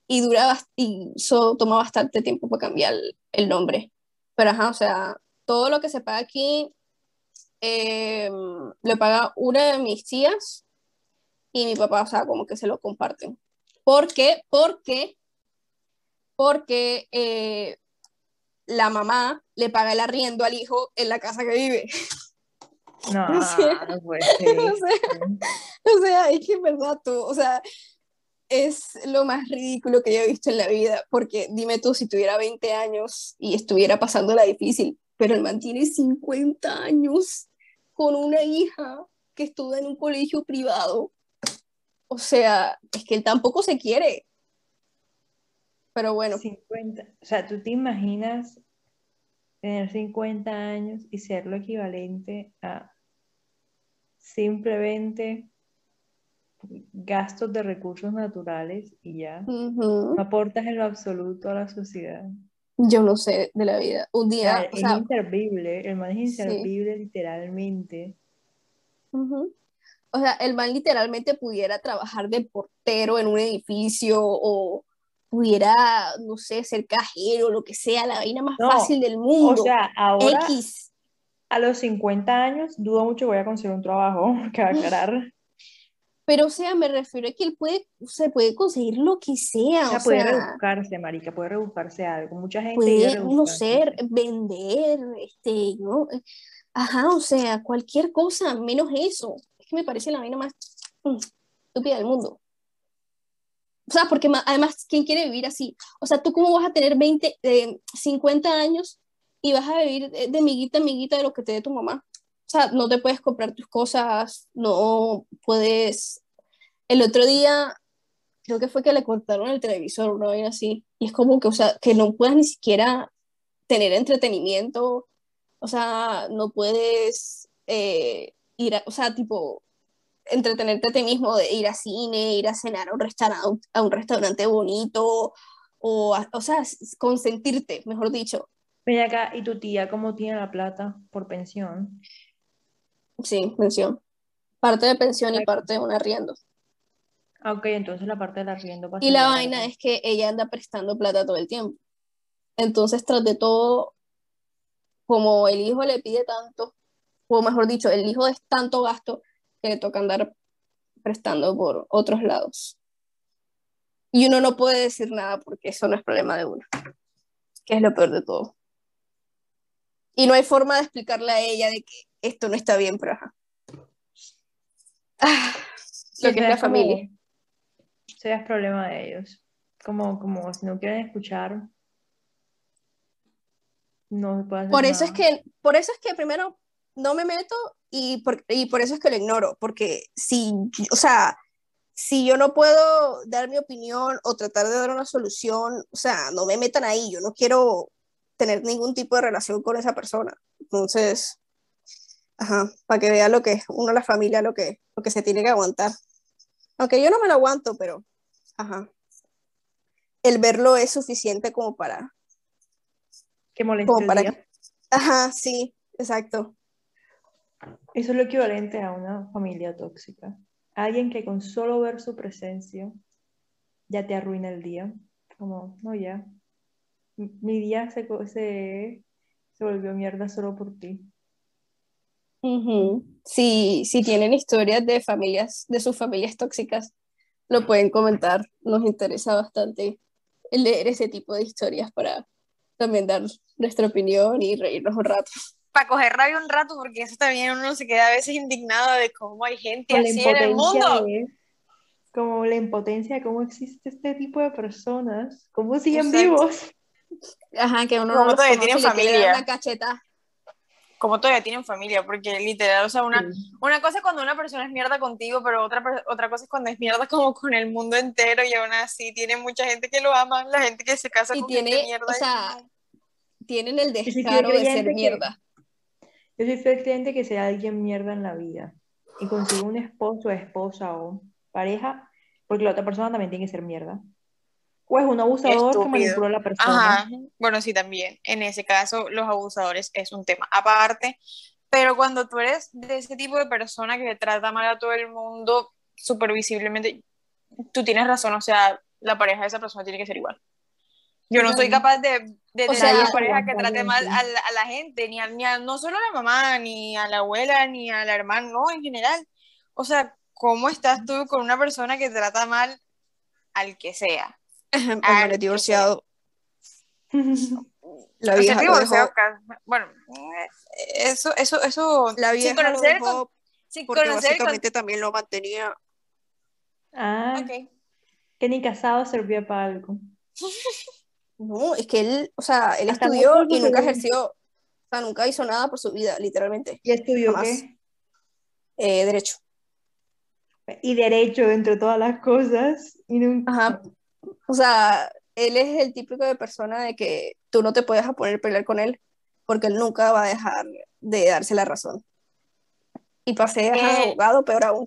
y dura, y eso toma bastante tiempo para cambiar el, nombre. Pero ajá, o sea, todo lo que se paga aquí eh, lo paga una de mis tías y mi papá, o sea, como que se lo comparten. ¿Por qué? Porque, porque eh, la mamá le paga el arriendo al hijo en la casa que vive. No, o sea, no puede ser. O sea, es que es verdad tú, o sea, es lo más ridículo que yo he visto en la vida, porque dime tú si tuviera 20 años y estuviera pasando la difícil, pero el man tiene 50 años con una hija que estudia en un colegio privado o sea, es que él tampoco se quiere. Pero bueno. 50. O sea, tú te imaginas tener 50 años y ser lo equivalente a simplemente gastos de recursos naturales y ya. No aportas en lo absoluto a la sociedad. Yo no sé de la vida. Un día. es inservible, el man es inservible literalmente o sea, el man literalmente pudiera trabajar de portero en un edificio o pudiera, no sé, ser cajero, lo que sea, la vaina más fácil del mundo. O sea, ahora X. a los 50 años dudo mucho que voy a conseguir un trabajo que va a aclarar. Pero, o sea, me refiero a que él puede, se puede conseguir lo que sea. O sea, puede rebuscarse, marica, puede rebuscarse algo. Mucha gente puede, no sé, vender, este, ¿no? Ajá, o sea, cualquier cosa, menos eso que me parece la vaina más mm, estúpida del mundo. O sea, porque además, ¿quién quiere vivir así? O sea, ¿tú cómo vas a tener 20, 50 años y vas a vivir de, miguita a miguita de lo que te dé tu mamá? O sea, no te puedes comprar tus cosas, no puedes... El otro día, creo que fue que le cortaron el televisor, una vaina así, y es como que, o sea, que no puedas ni siquiera tener entretenimiento, o sea, no puedes eh, ir, a, o sea, tipo, entretenerte a ti mismo, de ir a cine, ir a cenar a un restaurante, a un restaurante bonito, o, o sea, consentirte, mejor dicho. Ven acá, ¿y tu tía cómo tiene la plata por pensión? Sí, pensión. Parte de pensión y parte de un arriendo. Ah, ok, entonces la parte del arriendo Y la vaina es que ella anda prestando plata todo el tiempo. Entonces, tras de todo, como el hijo le pide tanto, o mejor dicho, el hijo es tanto gasto que le toca andar prestando por otros lados. Y uno no puede decir nada porque eso no es problema de uno, que es lo peor de todo. Y no hay forma de explicarle a ella de que esto no está bien, pero ajá. Ah, lo que es la familia. Eso es problema de ellos. Como, como si no quieren escuchar, no se puede hacer por eso es que por eso es que primero no me meto y por, y por eso es que lo ignoro, porque si, o sea, si yo no puedo dar mi opinión o tratar de dar una solución, o sea, no me metan ahí, yo no quiero tener ningún tipo de relación con esa persona. Entonces, ajá, para que vea lo que es uno, la familia, lo que, lo que se tiene que aguantar. Aunque yo no me lo aguanto, pero, ajá, el verlo es suficiente como para... Que moleste Ajá, sí, exacto. Eso es lo equivalente a una familia tóxica. Alguien que con solo ver su presencia ya te arruina el día. Como, no, ya. Mi día se, se, se volvió mierda solo por ti. si, si tienen historias de familias, de sus familias tóxicas, lo pueden comentar. Nos interesa bastante leer ese tipo de historias para también dar nuestra opinión y reírnos un rato para coger rabia un rato, porque eso también uno se queda a veces indignado de cómo hay gente así en el mundo. como la impotencia, cómo existe este tipo de personas, cómo siguen vivos. Ajá, que uno no, todavía tiene familia. La cacheta. cómo todavía tienen familia, porque literal, o sea, una, una cosa es cuando una persona es mierda contigo, pero otra, otra cosa es cuando es mierda como con el mundo entero y aún así tiene mucha gente que lo ama, la gente que se casa y con tiene, mierda. O sea, tienen el descaro de ser mierda. Yo soy fiel creyente que sea alguien mierda en la vida y consigue un esposo, esposa o pareja, porque la otra persona también tiene que ser mierda. O es un abusador que manipula a la persona. Ajá. Bueno, sí, también. En ese caso, los abusadores es un tema aparte. Pero cuando tú eres de ese tipo de persona que trata mal a todo el mundo, supervisiblemente, tú tienes razón. O sea, la pareja de esa persona tiene que ser igual. Yo no soy capaz de, de tener una pareja que trate mal a la, a la gente, ni a, ni a, no solo a la mamá, ni a la abuela, ni a la hermana, no, en general. O sea, ¿cómo estás tú con una persona que trata mal al que sea? Al divorciado. La vieja lo dejó. Bueno, eso, eso, eso. La vieja sin conocer, lo dejó sin porque conocer básicamente también lo mantenía. Ah, Ok. que ni casado servía para algo. No, es que él, o sea, él Hasta estudió y nunca ejerció, o sea, nunca hizo nada por su vida, literalmente. ¿Y estudió Jamás. qué? Eh, derecho. Y derecho dentro de todas las cosas. Y nunca... Ajá. O sea, él es el típico de persona de que tú no te puedes a poner a pelear con él porque él nunca va a dejar de darse la razón. Y pasé a Eh. abogado, peor aún.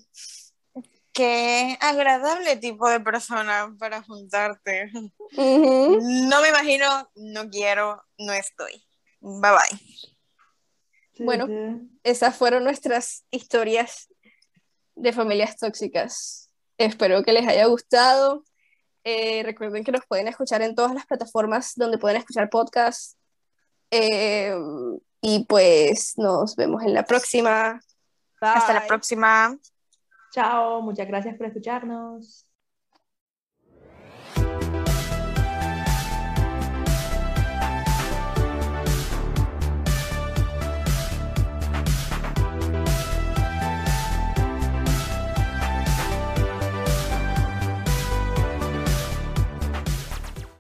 Qué agradable tipo de persona para juntarte. No me imagino, no quiero, no estoy. Bye bye. Bueno. Esas fueron nuestras historias de familias tóxicas. Espero que les haya gustado. Eh, recuerden que nos pueden escuchar en todas las plataformas donde pueden escuchar podcasts. Eh, y pues nos vemos en la próxima. Hasta la Bye. próxima. Chao, muchas gracias por escucharnos.